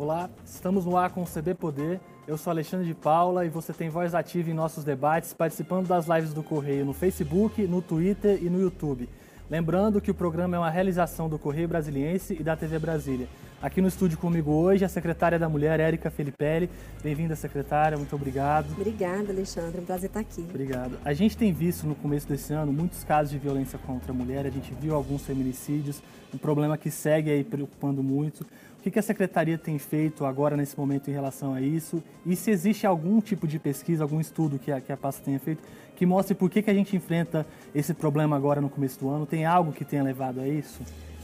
Olá, estamos no ar com o CB Poder. Eu sou Alexandre de Paula e você tem voz ativa em nossos debates, participando das lives do Correio no Facebook, no Twitter e no YouTube. Lembrando que o programa é uma realização do Correio Brasiliense e da TV Brasília. Aqui no estúdio comigo hoje a secretária da Mulher, Érica Felipelli. Bem-vinda, secretária, muito obrigado. Obrigada, Alexandre, é um prazer estar aqui. Obrigado. A gente tem visto no começo desse ano muitos casos de violência contra a mulher, a gente viu alguns feminicídios, um problema que segue aí preocupando muito. O que a secretaria tem feito agora nesse momento em relação a isso? E se existe algum tipo de pesquisa, algum estudo que a, que a pasta tenha feito que mostre por que, que a gente enfrenta esse problema agora no começo do ano? Tem algo que tenha levado a isso?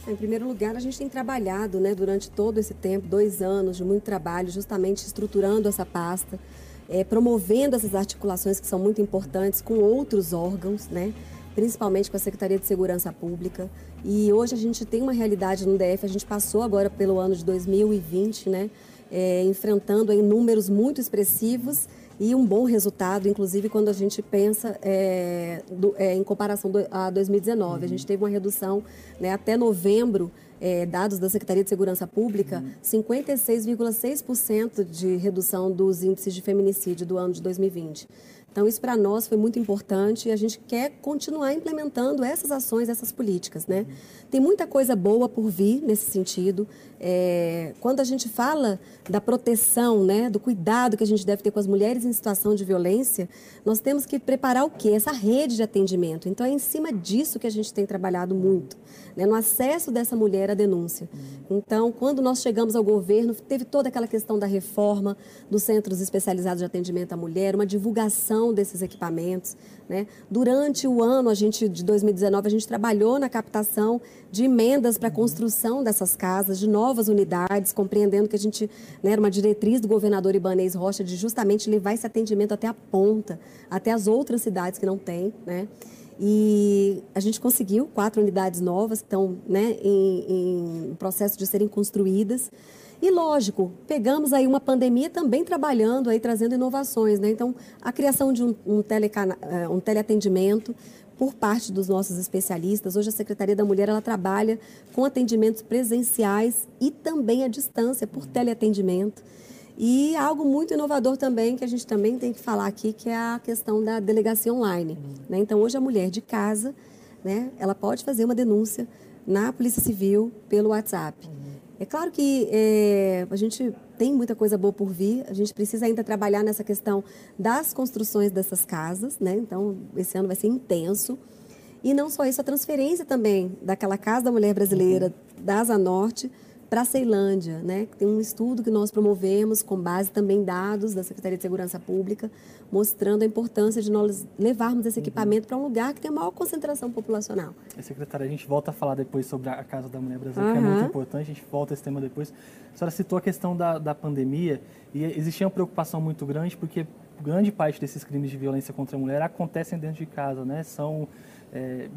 Em primeiro lugar, a gente tem trabalhado né, durante todo esse tempo, dois anos de muito trabalho, justamente estruturando essa pasta, é, promovendo essas articulações que são muito importantes com outros órgãos, né, principalmente com a Secretaria de Segurança Pública. E hoje a gente tem uma realidade no DF, a gente passou agora pelo ano de 2020, né, é, enfrentando em números muito expressivos e um bom resultado, inclusive quando a gente pensa é, do, é, em comparação do, a 2019. Uhum. A gente teve uma redução né, até novembro, é, dados da Secretaria de Segurança Pública, uhum. 56,6% de redução dos índices de feminicídio do ano de 2020. Então, isso para nós foi muito importante e a gente quer continuar implementando essas ações, essas políticas. Né? Tem muita coisa boa por vir nesse sentido. É, quando a gente fala da proteção, né, do cuidado que a gente deve ter com as mulheres em situação de violência, nós temos que preparar o quê? Essa rede de atendimento. Então, é em cima disso que a gente tem trabalhado muito né, no acesso dessa mulher à denúncia. Então, quando nós chegamos ao governo, teve toda aquela questão da reforma dos centros especializados de atendimento à mulher, uma divulgação desses equipamentos. Né? Durante o ano a gente, de 2019, a gente trabalhou na captação de emendas para a construção dessas casas, de novas unidades, compreendendo que a gente né, era uma diretriz do governador Ibanez Rocha de justamente levar esse atendimento até a ponta, até as outras cidades que não têm. Né? E a gente conseguiu quatro unidades novas, que estão né, em, em processo de serem construídas. E lógico, pegamos aí uma pandemia também trabalhando, aí trazendo inovações. Né? Então, a criação de um, um, eh, um teleatendimento por parte dos nossos especialistas. Hoje a Secretaria da Mulher ela trabalha com atendimentos presenciais e também à distância, por teleatendimento. E algo muito inovador também, que a gente também tem que falar aqui, que é a questão da delegacia online. Né? Então, hoje a mulher de casa, né, ela pode fazer uma denúncia na Polícia Civil pelo WhatsApp. É claro que é, a gente tem muita coisa boa por vir, a gente precisa ainda trabalhar nessa questão das construções dessas casas, né? Então, esse ano vai ser intenso. E não só isso, a transferência também daquela Casa da Mulher Brasileira uhum. da Asa Norte para a Ceilândia, né? Tem um estudo que nós promovemos com base também dados da Secretaria de Segurança Pública, mostrando a importância de nós levarmos esse uhum. equipamento para um lugar que tem maior concentração populacional. Secretária, a gente volta a falar depois sobre a Casa da Mulher Brasileira, uhum. que é muito importante, a gente volta a esse tema depois. A senhora citou a questão da, da pandemia e existia uma preocupação muito grande porque grande parte desses crimes de violência contra a mulher acontecem dentro de casa, né? São é,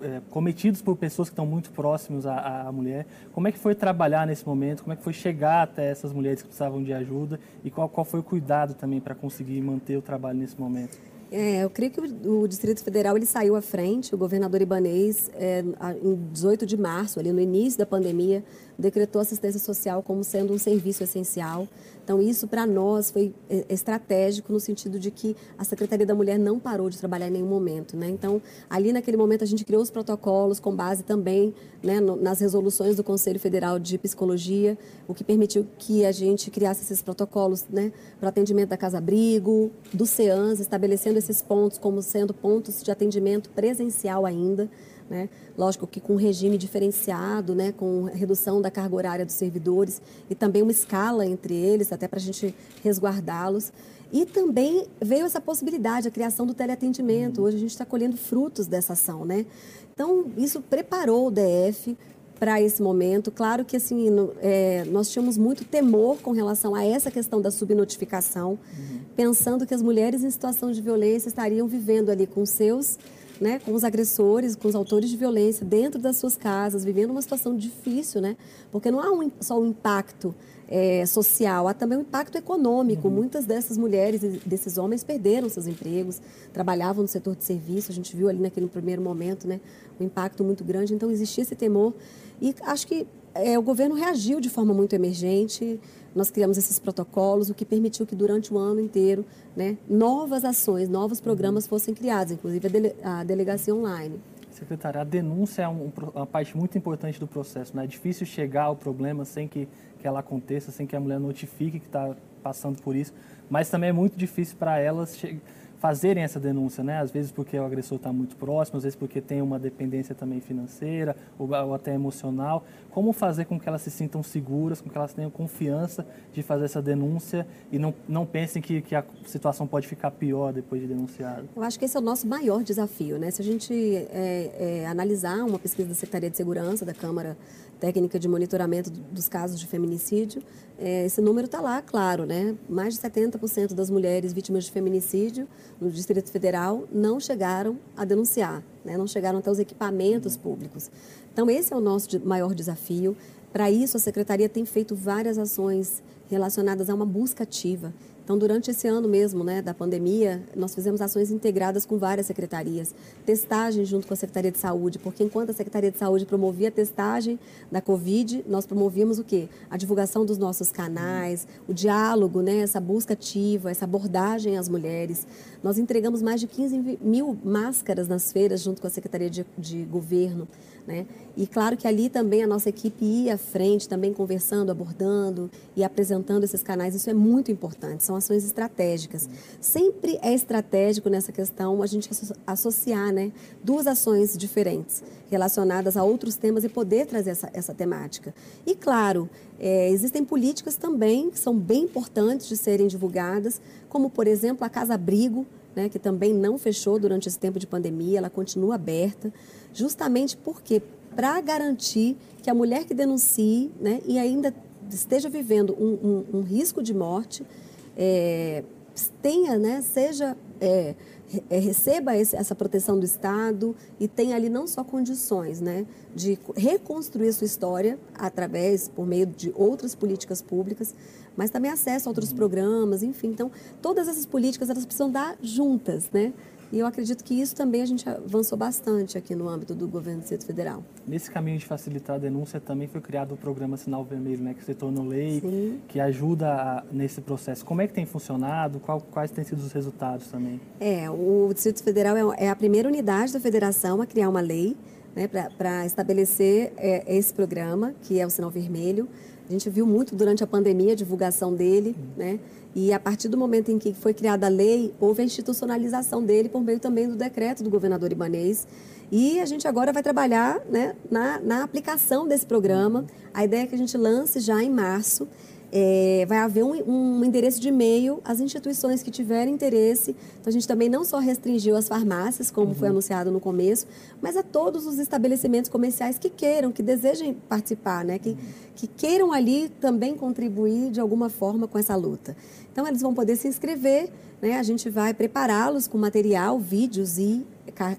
é, cometidos por pessoas que estão muito próximas à, à, mulher. Como é que foi trabalhar nesse momento? Como é que foi chegar até essas mulheres que precisavam de ajuda? E qual, qual foi o cuidado também para conseguir manter o trabalho nesse momento? É, eu creio que o, Distrito Federal ele saiu à frente, o governador Ibanês, é, em 18 de março, ali no início da pandemia, decretou assistência social como sendo um serviço essencial. Então, isso para nós foi é, estratégico no sentido de que a Secretaria da Mulher não parou de trabalhar em nenhum momento. Né? Então, ali naquele momento, a gente criou os protocolos com base também né, nas resoluções do Conselho Federal de Psicologia, o que permitiu que a gente criasse esses protocolos né, para atendimento da casa-abrigo, do CEANS, estabelecendo esses pontos como sendo pontos de atendimento presencial ainda. Né? Lógico que com um regime diferenciado, né? com redução da carga horária dos servidores e também uma escala entre eles, até para a gente resguardá-los. E também veio essa possibilidade, a criação do teleatendimento. Hoje a gente está colhendo frutos dessa ação. Né? Então, isso preparou o DF para esse momento. Claro que assim é, nós tínhamos muito temor com relação a essa questão da subnotificação, uhum. pensando que as mulheres em situação de violência estariam vivendo ali com seus né, com os agressores, com os autores de violência dentro das suas casas, vivendo uma situação difícil, né? Porque não há um, só um impacto é, social, há também um impacto econômico. Uhum. Muitas dessas mulheres e desses homens perderam seus empregos, trabalhavam no setor de serviço. A gente viu ali naquele primeiro momento, né, um impacto muito grande. Então existia esse temor e acho que é, o governo reagiu de forma muito emergente. Nós criamos esses protocolos, o que permitiu que durante o ano inteiro né, novas ações, novos programas uhum. fossem criados, inclusive a, dele, a delegacia online. Secretária, a denúncia é um, uma parte muito importante do processo. Né? É difícil chegar ao problema sem que, que ela aconteça, sem que a mulher notifique que está passando por isso, mas também é muito difícil para elas fazerem essa denúncia, né? Às vezes porque o agressor está muito próximo, às vezes porque tem uma dependência também financeira ou, ou, até emocional. Como fazer com que elas se sintam seguras, com que elas tenham confiança de fazer essa denúncia e não, não pensem que, que a situação pode ficar pior depois de denunciado? Eu acho que esse é o nosso maior desafio, né? Se a gente é, é, analisar uma pesquisa da Secretaria de Segurança da Câmara técnica de monitoramento dos casos de feminicídio, é, esse número está lá, claro, né? Mais de 70% das mulheres vítimas de feminicídio no Distrito Federal não chegaram a denunciar, né? não chegaram até os equipamentos públicos. Então, esse é o nosso maior desafio. Para isso, a Secretaria tem feito várias ações relacionadas a uma busca ativa. Então, durante esse ano mesmo, né, da pandemia, nós fizemos ações integradas com várias secretarias. Testagem junto com a Secretaria de Saúde, porque enquanto a Secretaria de Saúde promovia a testagem da Covid, nós promovíamos o quê? A divulgação dos nossos canais, o diálogo, né, essa busca ativa, essa abordagem às mulheres. Nós entregamos mais de 15 mil máscaras nas feiras junto com a Secretaria de, de Governo. Né? E claro que ali também a nossa equipe ia à frente, também conversando, abordando e apresentando esses canais. Isso é muito importante, são ações estratégicas. Sempre é estratégico nessa questão a gente associar né, duas ações diferentes relacionadas a outros temas e poder trazer essa, essa temática. E claro, é, existem políticas também que são bem importantes de serem divulgadas, como por exemplo a Casa Abrigo, né, que também não fechou durante esse tempo de pandemia, ela continua aberta justamente porque para garantir que a mulher que denuncie né, e ainda esteja vivendo um, um, um risco de morte é, tenha, né, seja é, é, receba esse, essa proteção do Estado e tenha ali não só condições né, de reconstruir sua história através, por meio de outras políticas públicas, mas também acesso a outros programas, enfim. Então, todas essas políticas elas precisam dar juntas, né? E eu acredito que isso também a gente avançou bastante aqui no âmbito do governo do Distrito Federal. Nesse caminho de facilitar a denúncia também foi criado o programa Sinal Vermelho, né, que se tornou lei, Sim. que ajuda a, nesse processo. Como é que tem funcionado? Qual, quais têm sido os resultados também? É, o Distrito Federal é, é a primeira unidade da federação a criar uma lei né, para estabelecer é, esse programa, que é o Sinal Vermelho. A gente viu muito durante a pandemia a divulgação dele, né? E a partir do momento em que foi criada a lei, houve a institucionalização dele por meio também do decreto do governador Ibanês. E a gente agora vai trabalhar né, na, na aplicação desse programa. A ideia é que a gente lance já em março é, vai haver um, um, endereço de e-mail às instituições que tiverem interesse. Então, a gente também não só restringiu as farmácias, como uhum. foi anunciado no começo, mas a todos os estabelecimentos comerciais que queiram, que desejem participar, né? que, uhum. que queiram ali também contribuir de alguma forma com essa luta. Então, eles vão poder se inscrever, né? a gente vai prepará-los com material, vídeos e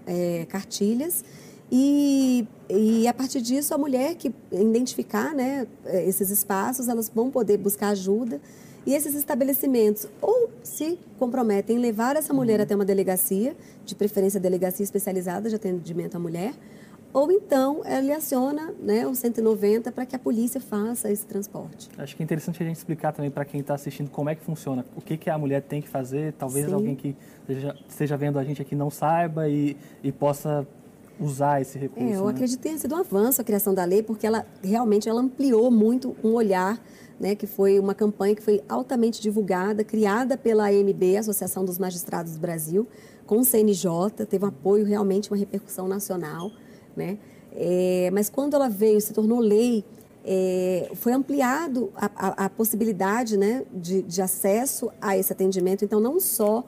é, cartilhas. E, e a partir disso, a mulher que identificar né, esses espaços, elas vão poder buscar ajuda. E esses estabelecimentos ou se comprometem em levar essa mulher uhum. até uma delegacia, de preferência delegacia especializada de atendimento à mulher, ou então ele aciona né, o 190 para que a polícia faça esse transporte. Acho que é interessante a gente explicar também para quem está assistindo como é que funciona, o que, que a mulher tem que fazer, talvez Sim. alguém que esteja, esteja vendo a gente aqui não saiba e, e possa usar esse recurso. É, eu né? acredito que tenha sido um avanço a criação da lei, porque ela realmente ela ampliou muito um olhar, né, que foi uma campanha que foi altamente divulgada, criada pela AMB, Associação dos Magistrados do Brasil, com o CNJ, teve um apoio realmente, uma repercussão nacional, né? É, mas quando ela veio, se tornou lei, é, foi ampliado a, a, a possibilidade né, de, de acesso a esse atendimento. Então, não só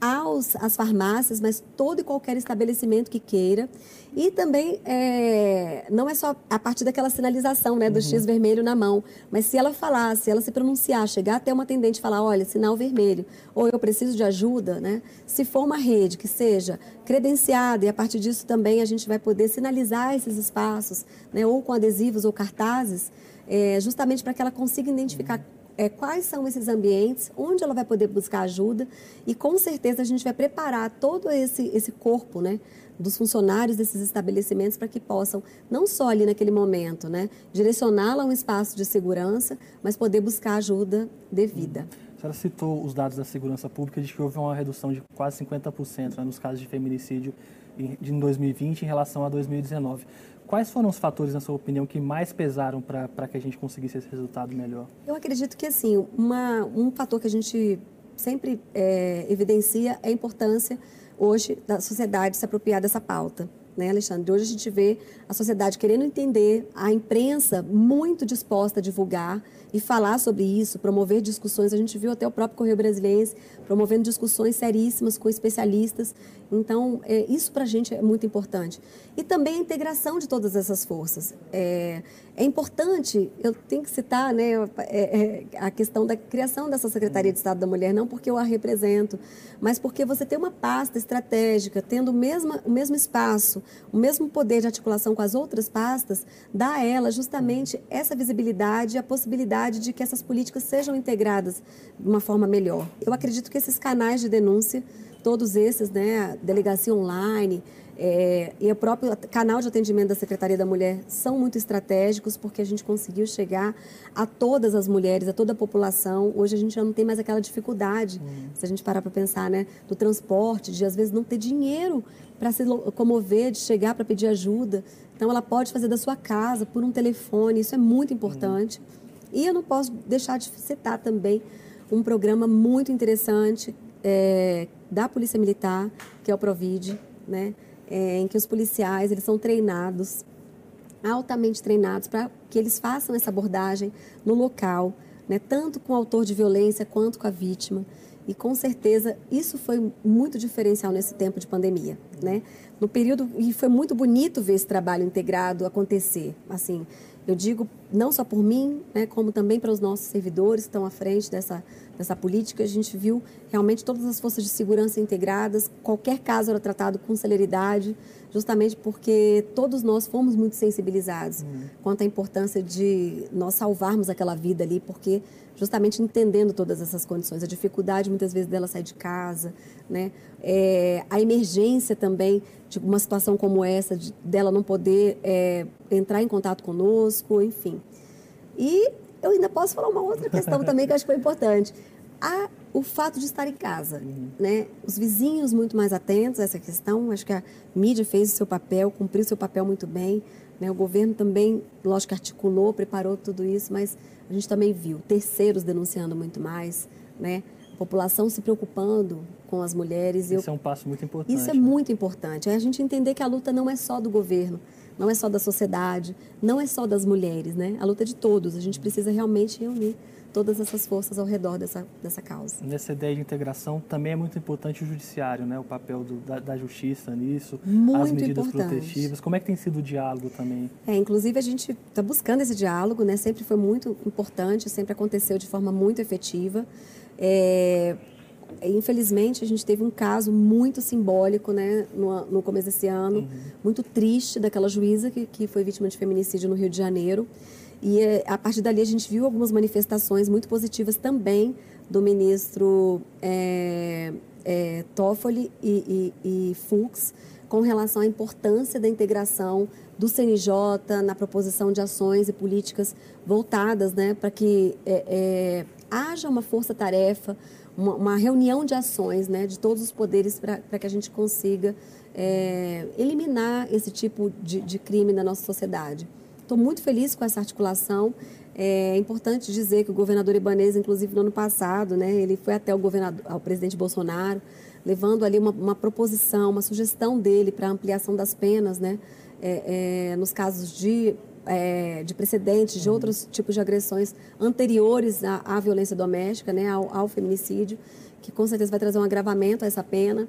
aos, às farmácias, mas todo e qualquer estabelecimento que queira. E também, é, não é só a partir daquela sinalização né, do uhum. X vermelho na mão, mas se ela falar, se ela se pronunciar, chegar até uma atendente e falar, olha, sinal vermelho, ou eu preciso de ajuda, né? se for uma rede que seja credenciada, e a partir disso também a gente vai poder sinalizar esses espaços, né, ou com adesivos ou cartazes, é, justamente para que ela consiga identificar é, quais são esses ambientes, onde ela vai poder buscar ajuda e com certeza a gente vai preparar todo esse, esse corpo, né? dos funcionários desses estabelecimentos para que possam, não só ali naquele momento, né, direcioná-la a um espaço de segurança, mas poder buscar ajuda devida. A senhora citou os dados da segurança pública, diz que houve uma redução de quase 50% né, nos casos de feminicídio em 2020 em relação a 2019. Quais foram os fatores, na sua opinião, que mais pesaram para que a gente conseguisse esse resultado melhor? Eu acredito que, assim, uma, um fator que a gente sempre é, evidencia é a importância, hoje, da sociedade se apropriar dessa pauta. Né, Alexandre? Hoje a gente vê a sociedade querendo entender, a imprensa muito disposta a divulgar e falar sobre isso, promover discussões. A gente viu até o próprio Correio Brasiliense promovendo discussões seríssimas com especialistas. Então, é, isso para a gente é muito importante. E também a integração de todas essas forças. É, é importante, eu tenho que citar né, é, é, a questão da criação dessa Secretaria de Estado da Mulher, não porque eu a represento, mas porque você tem uma pasta estratégica, tendo o mesmo, o mesmo espaço, o mesmo poder de articulação com as outras pastas, dá a ela justamente essa visibilidade e a possibilidade de que essas políticas sejam integradas de uma forma melhor. Eu acredito que esses canais de denúncia, todos esses, né, delegacia online, é, e o próprio canal de atendimento da Secretaria da Mulher são muito estratégicos porque a gente conseguiu chegar a todas as mulheres, a toda a população. Hoje a gente já não tem mais aquela dificuldade, uhum. se a gente parar para pensar, né, do transporte, de às vezes não ter dinheiro para se locomover, de chegar para pedir ajuda. Então ela pode fazer da sua casa, por um telefone, isso é muito importante. Uhum. E eu não posso deixar de citar também um programa muito interessante é, da Polícia Militar, que é o Provide, né? é, em que os policiais eles são treinados, altamente treinados, para que eles façam essa abordagem no local, né, tanto com o autor de violência quanto com a vítima. E com certeza isso foi muito diferencial nesse tempo de pandemia, né? No período e foi muito bonito ver esse trabalho integrado acontecer. Assim, eu digo não só por mim, né, como também para os nossos servidores que estão à frente dessa dessa política, a gente viu realmente todas as forças de segurança integradas, qualquer caso era tratado com celeridade, justamente porque todos nós fomos muito sensibilizados uhum. quanto à importância de nós salvarmos aquela vida ali, porque justamente entendendo todas essas condições, a dificuldade muitas vezes dela sair de casa, né? É, a emergência também de uma situação como essa, de, dela não poder é, entrar em contato conosco, enfim. E eu ainda posso falar uma outra questão também que acho que foi importante. A, o fato de estar em casa, uhum. né? Os vizinhos muito mais atentos a essa questão. Acho que a mídia fez o seu papel, cumpriu o seu papel muito bem. Né? O governo também, lógico, articulou, preparou tudo isso, mas a gente também viu terceiros denunciando muito mais, né? A população se preocupando com as mulheres. Isso eu... é um passo muito importante. Isso é né? muito importante. É a gente entender que a luta não é só do governo, não é só da sociedade, não é só das mulheres, né? A luta é de todos. A gente precisa realmente reunir todas essas forças ao redor dessa, dessa causa. Nessa ideia de integração também é muito importante o judiciário, né? O papel do, da, da, justiça nisso, muito as medidas importante. protetivas. Como é que tem sido o diálogo também? É, inclusive a gente está buscando esse diálogo, né? Sempre foi muito importante, sempre aconteceu de forma muito efetiva. É, infelizmente a gente teve um caso muito simbólico né, no, no começo desse ano, uhum. muito triste daquela juíza que, que foi vítima de feminicídio no Rio de Janeiro. E é, a partir dali a gente viu algumas manifestações muito positivas também do ministro é, é, Toffoli e, e, e Fux com relação à importância da integração do CNJ na proposição de ações e políticas voltadas né, para que é, é, haja uma força-tarefa, uma, uma, reunião de ações né, de todos os poderes para que a gente consiga é, eliminar esse tipo de, de crime na nossa sociedade. Estou muito feliz com essa articulação. É importante dizer que o governador Ibanez, inclusive no ano passado, né, ele foi até o, governador, ao presidente Bolsonaro, levando ali uma, uma proposição, uma sugestão dele para ampliação das penas, né, é, é, nos casos de, é, de precedentes, de uhum. outros tipos de agressões anteriores à, à violência doméstica, né, ao, ao feminicídio, que com certeza vai trazer um agravamento a essa pena.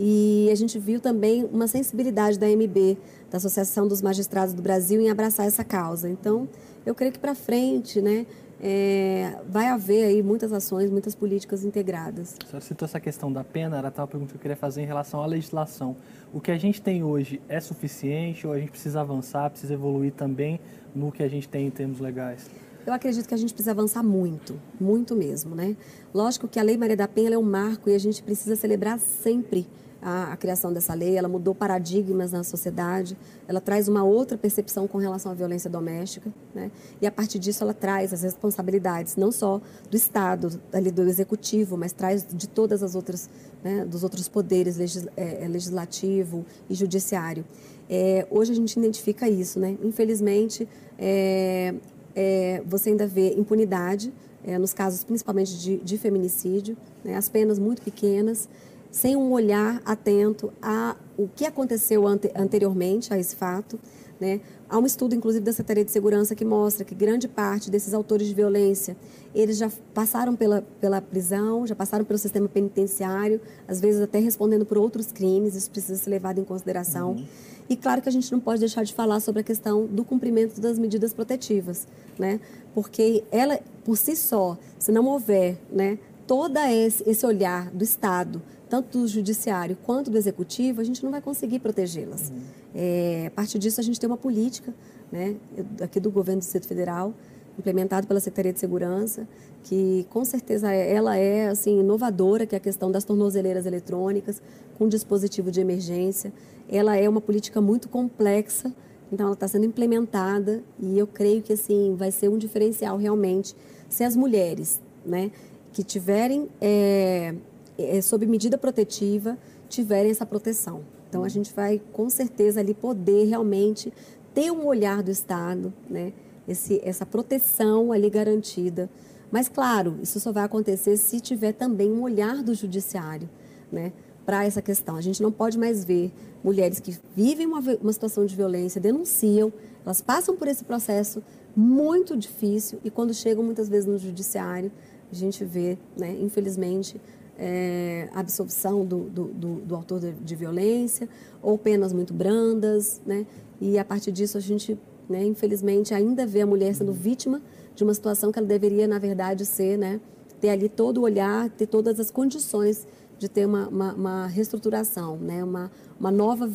E a gente viu também uma sensibilidade da MB, da Associação dos Magistrados do Brasil, em abraçar essa causa. Então, eu creio que para frente, né, é, vai haver aí muitas ações, muitas políticas integradas. A senhora citou essa questão da pena, era uma pergunta que eu queria fazer em relação à legislação. O que a gente tem hoje é suficiente ou a gente precisa avançar, precisa evoluir também no que a gente tem em termos legais? Eu acredito que a gente precisa avançar muito, muito mesmo, né? Lógico que a Lei Maria da Penha é um marco e a gente precisa celebrar sempre a, a, criação dessa lei, ela mudou paradigmas na sociedade, ela traz uma outra percepção com relação à violência doméstica, né? e a partir disso ela traz as responsabilidades, não só do Estado, ali do Executivo, mas traz de todas as outras, né, dos outros poderes, legis, é, é, legislativo e judiciário. É, hoje a gente identifica isso, né? infelizmente, é, é, você ainda vê impunidade, é, nos casos principalmente de, de feminicídio, né? as penas muito pequenas, sem um olhar atento a o que aconteceu ante, anteriormente a esse fato. Né? Há um estudo, inclusive, da Secretaria de Segurança que mostra que grande parte desses autores de violência, eles já passaram pela, pela prisão, já passaram pelo sistema penitenciário, às vezes até respondendo por outros crimes, isso precisa ser levado em consideração. Uhum. E claro que a gente não pode deixar de falar sobre a questão do cumprimento das medidas protetivas, né? porque ela, por si só, se não houver né, todo esse, esse olhar do Estado tanto do judiciário quanto do executivo, a gente não vai conseguir protegê-las. Uhum. É, a partir disso, a gente tem uma política, né, aqui do governo do Distrito Federal, implementado pela Secretaria de Segurança, que com certeza ela é assim inovadora, que é a questão das tornozeleiras eletrônicas com dispositivo de emergência. Ela é uma política muito complexa, então ela está sendo implementada e eu creio que assim vai ser um diferencial realmente se as mulheres, né, que tiverem é, é, sob medida protetiva, tiverem essa proteção. Então, a gente vai, com certeza, ali poder realmente ter um olhar do Estado, né? Esse, essa proteção ali garantida. Mas, claro, isso só vai acontecer se tiver também um olhar do judiciário, né? Para essa questão. A gente não pode mais ver mulheres que vivem uma, uma situação de violência, denunciam, elas passam por esse processo muito difícil e quando chegam muitas vezes no judiciário, a gente vê, né, infelizmente, é, absolvição do, do, do, do autor de, de, violência ou penas muito brandas, né? E a partir disso a gente, né, infelizmente, ainda vê a mulher sendo vítima de uma situação que ela deveria, na verdade, ser, né, ter ali todo o olhar, ter todas as condições de ter uma, uma, uma reestruturação, né, uma, uma nova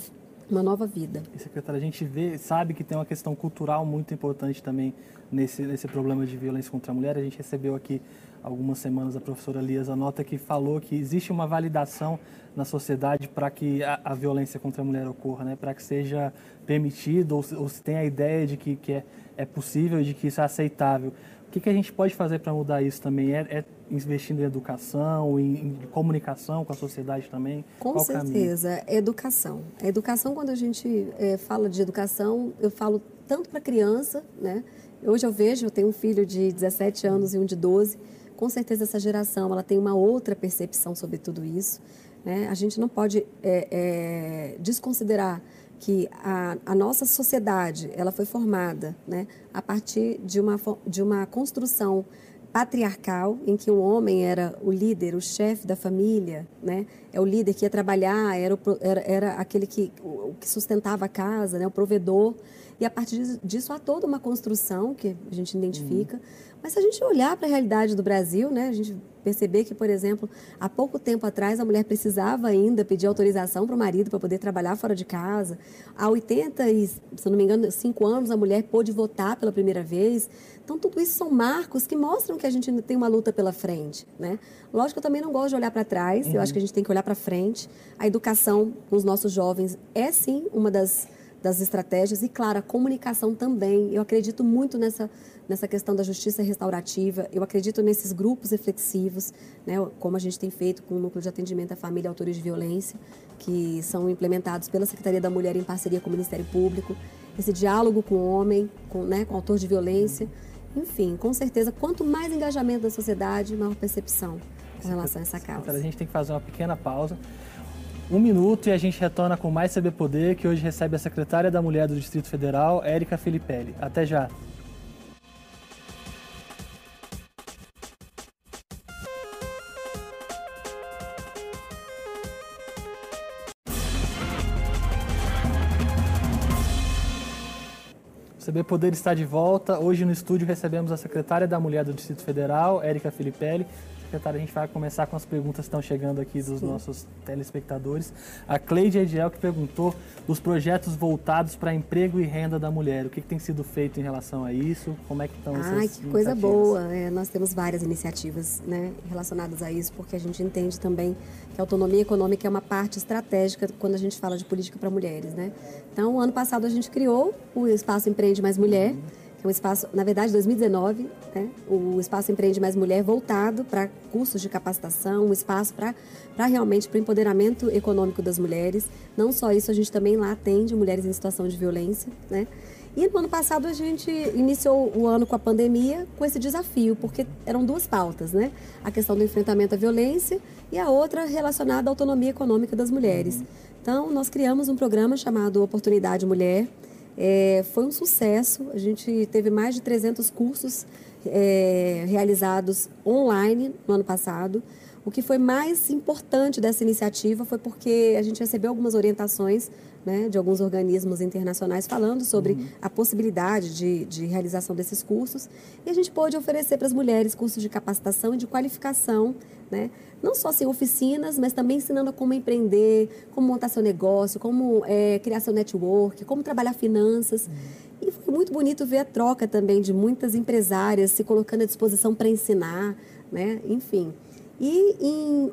uma nova vida. E, secretária, a gente vê, sabe que tem uma questão cultural muito importante também nesse, nesse problema de violência contra a mulher. A gente recebeu aqui algumas semanas a professora Lias Anota que falou que existe uma validação na sociedade para que a, a, violência contra a mulher ocorra, né? para que seja permitido ou, ou se tem a ideia de que, que é, é possível e de que isso é aceitável. O que, que a gente pode fazer para mudar isso também? É, é, investindo em educação, em, em, comunicação com a sociedade também? Com Qual certeza, educação. A educação, quando a gente é, fala de educação, eu falo tanto para criança, né? Hoje eu vejo, eu tenho um filho de 17 anos e um de 12, com certeza essa geração ela tem uma outra percepção sobre tudo isso. Né? A gente não pode é, é, desconsiderar que a, a, nossa sociedade ela foi formada né, a partir de uma, de uma construção patriarcal em que o homem era o líder, o chefe da família, né? É o líder que ia trabalhar, era, o, era, era aquele que, o, que sustentava a casa, né? O provedor. E a partir disso há toda uma construção que a gente identifica. Uhum. Mas se a gente olhar para a realidade do Brasil, né? A gente perceber que, por exemplo, há pouco tempo atrás a mulher precisava ainda pedir autorização para o marido para poder trabalhar fora de casa. Há 80 e, se não me engano, 5 anos a mulher pôde votar pela primeira vez. Então, tudo isso são marcos que mostram que a gente tem uma luta pela frente. Né? Lógico eu também não gosto de olhar para trás, uhum. eu acho que a gente tem que olhar para frente. A educação com os nossos jovens é, sim, uma das, das estratégias. E, claro, a comunicação também. Eu acredito muito nessa, nessa questão da justiça restaurativa, eu acredito nesses grupos reflexivos, né, como a gente tem feito com o Núcleo de Atendimento à Família e Autores de Violência, que são implementados pela Secretaria da Mulher em parceria com o Ministério Público. Esse diálogo com o homem, com, né, com o autor de violência. Enfim, com certeza, quanto mais engajamento da sociedade, maior percepção com relação a essa causa. A gente tem que fazer uma pequena pausa. Um minuto e a gente retorna com mais CB Poder, que hoje recebe a secretária da Mulher do Distrito Federal, Érica Filipelli. Até já! CB Poder está de volta. Hoje no estúdio recebemos a secretária da Mulher do Distrito Federal, Érica Filipelli. A gente vai começar com as perguntas que estão chegando aqui dos Sim. nossos telespectadores. A Cleide Ediel que perguntou dos projetos voltados para emprego e renda da mulher. O que, que, tem sido feito em relação a isso? Como é que estão essas Ai, que coisa boa. É, nós temos várias iniciativas né, relacionadas a isso, porque a gente entende também que a autonomia econômica é uma parte estratégica quando a gente fala de política para mulheres. Né? Então, ano passado a gente criou o Espaço Empreende Mais Mulher. Uhum é um espaço, na verdade, 2019, né, o Espaço Empreende Mais Mulher voltado para cursos de capacitação, um espaço para realmente para o empoderamento econômico das mulheres. Não só isso, a gente também lá atende mulheres em situação de violência, né? E no ano passado a gente iniciou o ano com a pandemia com esse desafio, porque eram duas pautas, né? A questão do enfrentamento à violência e a outra relacionada à autonomia econômica das mulheres. Então, nós criamos um programa chamado Oportunidade Mulher, é, foi um sucesso. A gente teve mais de 300 cursos é, realizados online no ano passado. O que foi mais importante dessa iniciativa foi porque a gente recebeu algumas orientações né, de alguns organismos internacionais falando sobre uhum. a possibilidade de, de realização desses cursos. E a gente pôde oferecer para as mulheres cursos de capacitação e de qualificação, né, não só assim, oficinas, mas também ensinando como empreender, como montar seu negócio, como é, criar seu network, como trabalhar finanças. Uhum. E foi muito bonito ver a troca também de muitas empresárias se colocando à disposição para ensinar, né? enfim. E em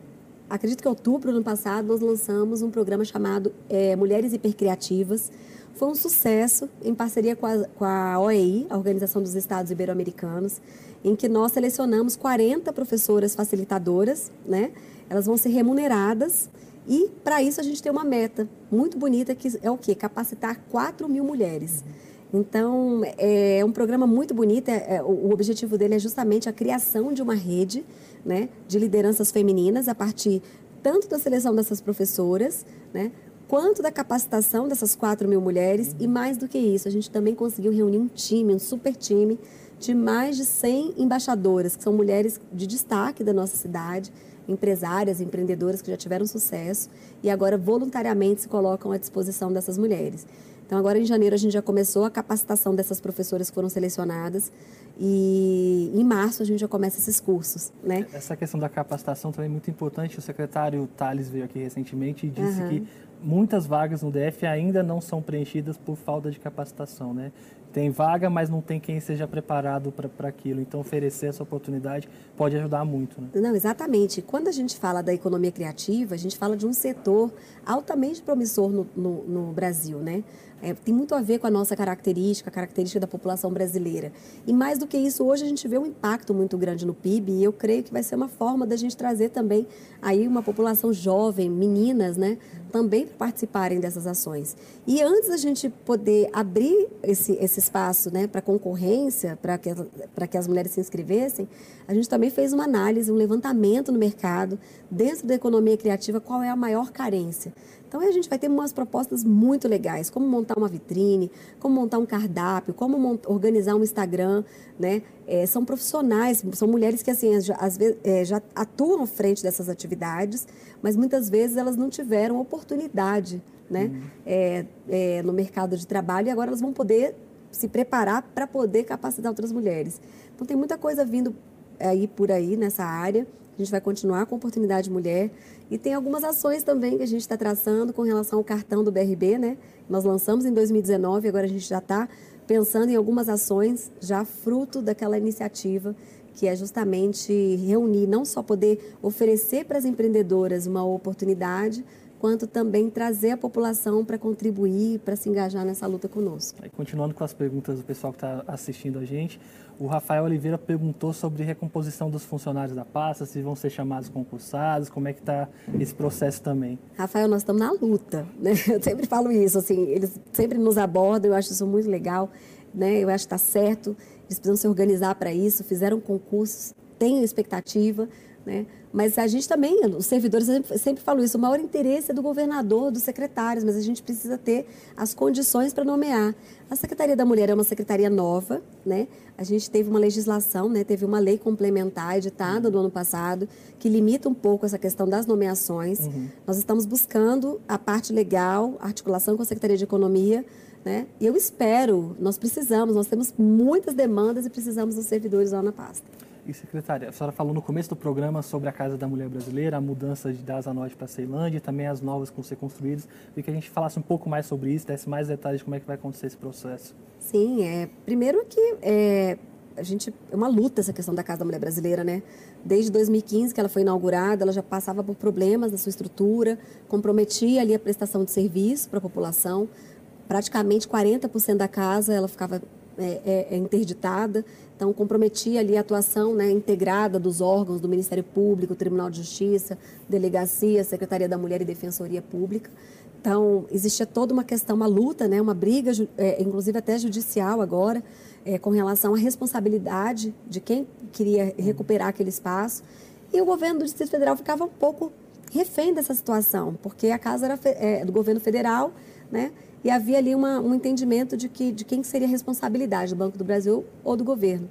acredito que outubro do ano passado, nós lançamos um programa chamado é, Mulheres Hipercriativas. Foi um sucesso em parceria com a, com a OEI, a Organização dos Estados Ibero-Americanos, em que nós selecionamos 40 professoras facilitadoras, né? Elas vão ser remuneradas e, para isso, a gente tem uma meta muito bonita que é o quê? Capacitar 4 mil mulheres. Então, é um programa muito bonito. É, é, o objetivo dele é justamente a criação de uma rede né, de lideranças femininas a partir tanto da seleção dessas professoras, né, quanto da capacitação dessas 4 mil mulheres. E mais do que isso, a gente também conseguiu reunir um time, um super time, de mais de 100 embaixadoras, que são mulheres de destaque da nossa cidade, empresárias, empreendedoras que já tiveram sucesso e agora voluntariamente se colocam à disposição dessas mulheres. Então, agora em janeiro, a gente já começou a capacitação dessas professoras que foram selecionadas. E em março a gente já começa esses cursos, né? Essa questão da capacitação também é muito importante. O secretário Thales veio aqui recentemente e disse uhum. que muitas vagas no DF ainda não são preenchidas por falta de capacitação, né? Tem vaga, mas não tem quem seja preparado para aquilo. Então, oferecer essa oportunidade pode ajudar muito. Né? Não, exatamente. Quando a gente fala da economia criativa, a gente fala de um setor altamente promissor no, no, no Brasil, né? É, tem muito a ver com a nossa característica, a característica da população brasileira. E mais do que isso, hoje a gente vê um impacto muito grande no PIB e eu creio que vai ser uma forma da gente trazer também aí uma população jovem, meninas, né, também participarem dessas ações. E antes da gente poder abrir esse, esse espaço né, para concorrência, para que, que as mulheres se inscrevessem, a gente também fez uma análise, um levantamento no mercado, dentro da economia criativa, qual é a maior carência. Então a gente vai ter umas propostas muito legais, como montar uma vitrine, como montar um cardápio, como organizar um Instagram, né? É, são profissionais, são mulheres que assim já, às vezes é, já atuam à frente dessas atividades, mas muitas vezes elas não tiveram oportunidade, né? Uhum. É, é no mercado de trabalho e agora elas vão poder se preparar para poder capacitar outras mulheres. Então tem muita coisa vindo aí por aí nessa área. A gente vai continuar com a oportunidade mulher e tem algumas ações também que a gente está traçando com relação ao cartão do BRB, né? Nós lançamos em 2019, agora a gente já está pensando em algumas ações já fruto daquela iniciativa que é justamente reunir, não só poder oferecer para as empreendedoras uma oportunidade, quanto também trazer a população para contribuir, para se engajar nessa luta conosco. continuando com as perguntas do pessoal que está assistindo a gente, o Rafael Oliveira perguntou sobre recomposição dos funcionários da pasta, se vão ser chamados concursados, como é que está esse processo também. Rafael, nós estamos na luta, né? Eu sempre falo isso, assim, eles sempre nos abordam, eu acho isso muito legal, né? Eu acho que está certo, eles precisam se organizar para isso, fizeram concursos, têm expectativa, né? Mas a gente também, os servidores, sempre, sempre falo isso, o maior interesse é do governador, dos secretários, mas a gente precisa ter as condições para nomear. A Secretaria da Mulher é uma secretaria nova, né? A gente teve uma legislação, né? teve uma lei complementar editada no ano passado, que limita um pouco essa questão das nomeações. Uhum. Nós estamos buscando a parte legal, a articulação com a Secretaria de Economia, né? E eu espero, nós precisamos, nós temos muitas demandas e precisamos dos servidores lá na pasta. E, secretária, a senhora falou no começo do programa sobre a Casa da Mulher Brasileira, a mudança de das Norte para Ceilândia e também as novas que vão ser construídas. E que a gente falasse um pouco mais sobre isso, desse mais detalhes de como é que vai acontecer esse processo. Sim, é, primeiro que é, a gente é uma luta essa questão da Casa da Mulher Brasileira, né? Desde 2015 que ela foi inaugurada, ela já passava por problemas na sua estrutura, comprometia ali a prestação de serviço para a população. Praticamente 40% da casa ela ficava é, é, é, interditada, então comprometia ali a atuação né, integrada dos órgãos do Ministério Público, Tribunal de Justiça, Delegacia, Secretaria da Mulher e Defensoria Pública. Então, existia toda uma questão, uma luta, né, uma briga, é, inclusive até judicial agora, é, com relação à responsabilidade de quem queria recuperar aquele espaço. E o governo do Distrito Federal ficava um pouco refém dessa situação, porque a casa era é, do governo federal, né? E havia ali uma, um entendimento de, que, de quem seria a responsabilidade, do Banco do Brasil ou do governo.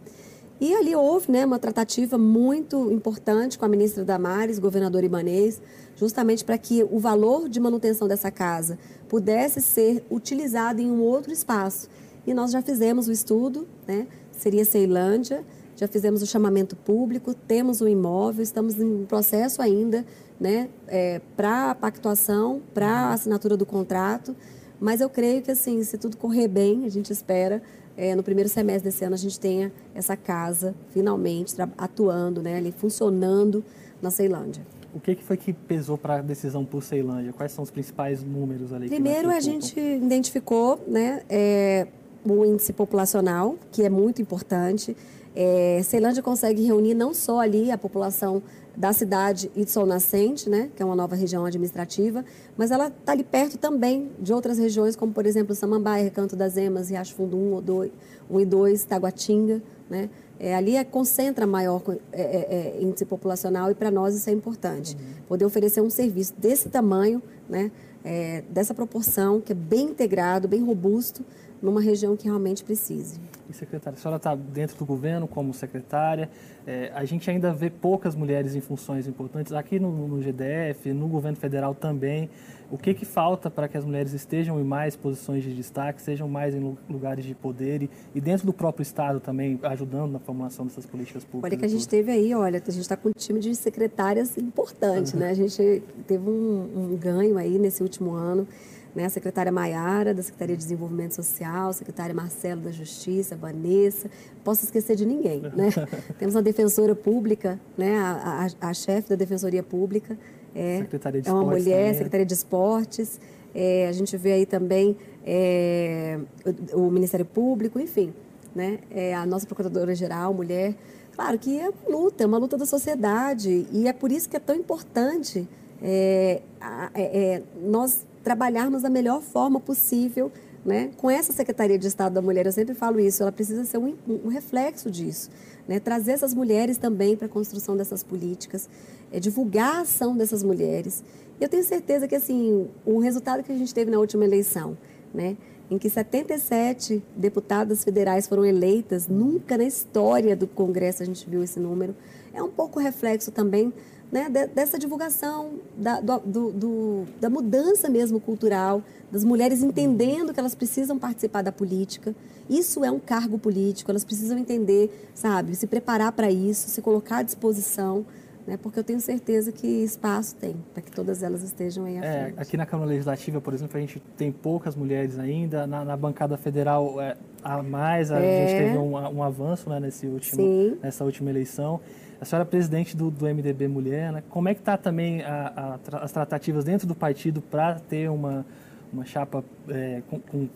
E ali houve né, uma tratativa muito importante com a ministra Damares, governador Ibanês, justamente para que o valor de manutenção dessa casa pudesse ser utilizado em um outro espaço. E nós já fizemos o estudo, né? seria Ceilândia, já fizemos o chamamento público, temos o imóvel, estamos em processo ainda né? É, para a pactuação, para a assinatura do contrato. Mas eu creio que, assim, se tudo correr bem, a gente espera, é, no primeiro semestre desse ano, a gente tenha essa casa finalmente atuando, né, ali, funcionando na Ceilândia. O que, que foi que pesou para a decisão por Ceilândia? Quais são os principais números ali? Primeiro, a gente identificou né, é, o índice populacional, que é muito importante. É, Ceilândia consegue reunir não só ali a população da cidade e de Sol Nascente, né, que é uma nova região administrativa, mas ela está ali perto também de outras regiões, como por exemplo Samambaia, Recanto das Emas, Riacho Fundo 1, 2, 1 e 2, Taguatinga, né? É, ali é, concentra maior é, é, é, índice populacional e para nós isso é importante. Uhum. Poder oferecer um serviço desse tamanho, né, é, dessa proporção, que é bem integrado, bem robusto, numa região que realmente precise. E secretária, a senhora está dentro do governo como secretária. É, a gente ainda vê poucas mulheres em funções importantes aqui no, no GDF, no governo federal também. O que, que falta para que as mulheres estejam em mais posições de destaque, sejam mais em lugares de poder e, e dentro do próprio Estado também, ajudando na formulação dessas políticas públicas? Olha que a gente teve aí, olha, a gente está com um time de secretárias importante, uhum. né? A gente teve um, um ganho aí nesse último ano né? a secretária Maiara, da Secretaria de Desenvolvimento Social, a secretária Marcelo da Justiça, Vanessa, posso esquecer de ninguém. Né? Temos uma defensora pública, né? a, a, a chefe da Defensoria Pública é, é uma mulher, também. Né? Secretaria de Esportes, é, a gente vê aí também é, o, o, Ministério Público, enfim, né? É, a nossa Procuradora-Geral, mulher. Claro que é uma luta, é uma luta da sociedade e é por isso que é tão importante é, é, é nós trabalharmos da melhor forma possível né, com essa Secretaria de Estado da Mulher. Eu sempre falo isso, ela precisa ser um, um reflexo disso. Né, trazer essas mulheres também para a construção dessas políticas, é, divulgar a ação dessas mulheres. E eu tenho certeza que assim, o resultado que a gente teve na última eleição, né, em que 77 deputadas federais foram eleitas, nunca na história do Congresso a gente viu esse número, é um pouco reflexo também né, dessa divulgação, da, do, do, da mudança mesmo cultural, das mulheres entendendo que elas precisam participar da política. Isso é um cargo político, elas precisam entender, sabe, se preparar para isso, se colocar à disposição, né, porque eu tenho certeza que espaço tem para que todas elas estejam aí à é, frente. Aqui na Câmara Legislativa, por exemplo, a gente tem poucas mulheres ainda, na, na bancada federal é, a mais, a é. gente teve um, um avanço né, nesse último, nessa última eleição. A senhora é presidente do, do MDB Mulher, né? Como é que está também a, a, as tratativas dentro do partido para ter uma, uma chapa é, com, com,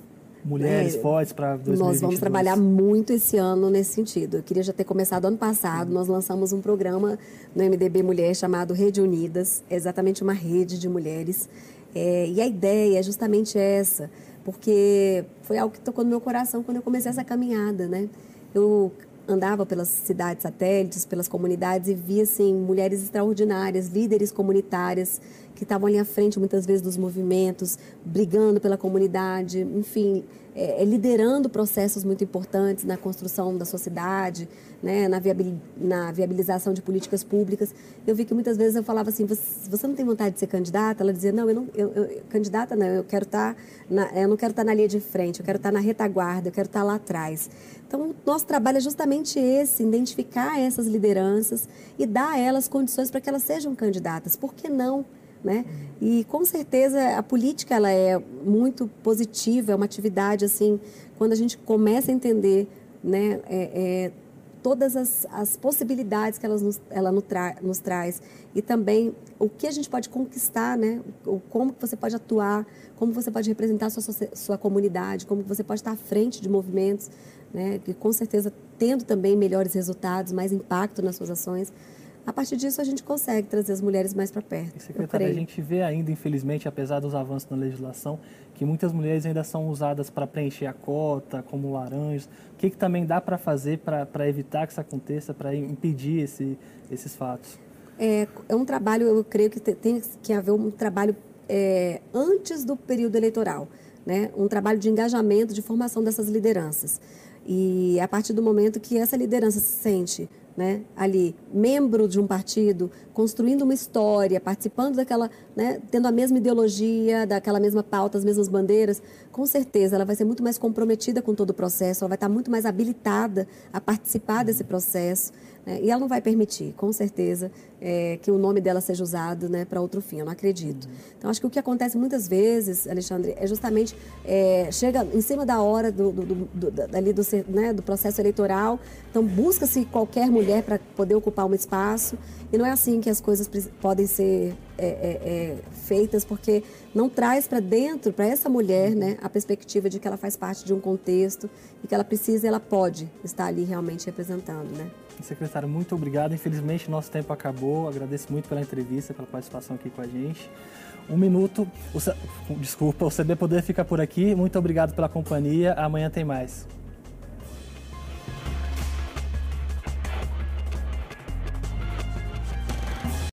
mulheres é, fortes para 2022? Nós vamos trabalhar muito esse ano nesse sentido. Eu queria já ter começado ano passado. Nós lançamos um programa no MDB Mulher chamado Rede Unidas, é exatamente uma rede de mulheres. É, e a ideia é justamente essa, porque foi algo que tocou no meu coração quando eu comecei essa caminhada, né? Eu andava pelas cidades satélites, pelas comunidades e via assim mulheres extraordinárias, líderes comunitárias que estavam ali à frente muitas vezes dos movimentos, brigando pela comunidade, enfim, é, é, liderando processos muito importantes na construção da sociedade, né, na, viabil, na, viabilização de políticas públicas. Eu vi que muitas vezes eu falava assim, você, não tem vontade de ser candidata? Ela dizia, não, eu não, eu, eu, candidata não, eu quero estar, tá eu não quero estar tá na linha de frente, eu quero estar tá na retaguarda, eu quero estar lá atrás. Então, o nosso trabalho é justamente esse, identificar essas lideranças e dar a elas condições para que elas sejam candidatas. Por que não? Né? E com certeza a política ela é muito positiva, é uma atividade assim, quando a gente começa a entender né, é, é, todas as, as, possibilidades que nos, ela nos, tra, nos, traz e também o que a gente pode conquistar, né, o, como você pode atuar, como você pode representar a sua, sua comunidade, como você pode estar à frente de movimentos, né, que com certeza tendo também melhores resultados, mais impacto nas suas ações, a partir disso a gente consegue trazer as mulheres mais para perto. secretária, a gente vê ainda, infelizmente, apesar dos avanços na legislação, que muitas mulheres ainda são usadas para preencher a cota, como laranjas. O que, que também dá para fazer para evitar que isso aconteça, para impedir esse, esses fatos? É, é, um trabalho, eu creio que tem que haver um trabalho é, antes do período eleitoral, né? um trabalho de engajamento, de formação dessas lideranças. E a partir do momento que essa liderança se sente né, ali, membro de um partido, construindo uma história, participando daquela, né, tendo a mesma ideologia, daquela mesma pauta, as mesmas bandeiras, com certeza ela vai ser muito mais comprometida com todo o processo, ela vai estar muito mais habilitada a participar desse processo. Né, e ela não vai permitir, com certeza, é, que o nome dela seja usado né, para outro fim. Eu não acredito. Então, acho que o que acontece muitas vezes, Alexandre, é justamente é, chega em cima da hora do, do, do, do ali do, né, do processo eleitoral, então busca-se qualquer mulher para poder ocupar um espaço. E não é assim que as coisas podem ser é, é, é, feitas, porque não traz para dentro, para essa mulher, né, a perspectiva de que ela faz parte de um contexto e que ela precisa e ela pode estar ali realmente representando. Né? Secretário, muito obrigado. Infelizmente, nosso tempo acabou. Agradeço muito pela entrevista, pela participação aqui com a gente. Um minuto. O, desculpa, o CB Poder fica por aqui. Muito obrigado pela companhia. Amanhã tem mais.